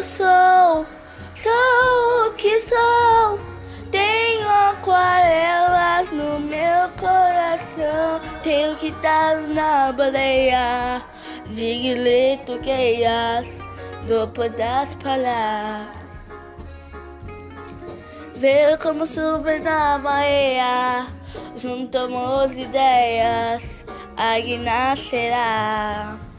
eu sou, sou o que sou. Tenho aquarelas no meu coração. Tenho que estar na baleia de queias, no podas falar. Ver como sube na maia. juntamos ideias, aí nascerá.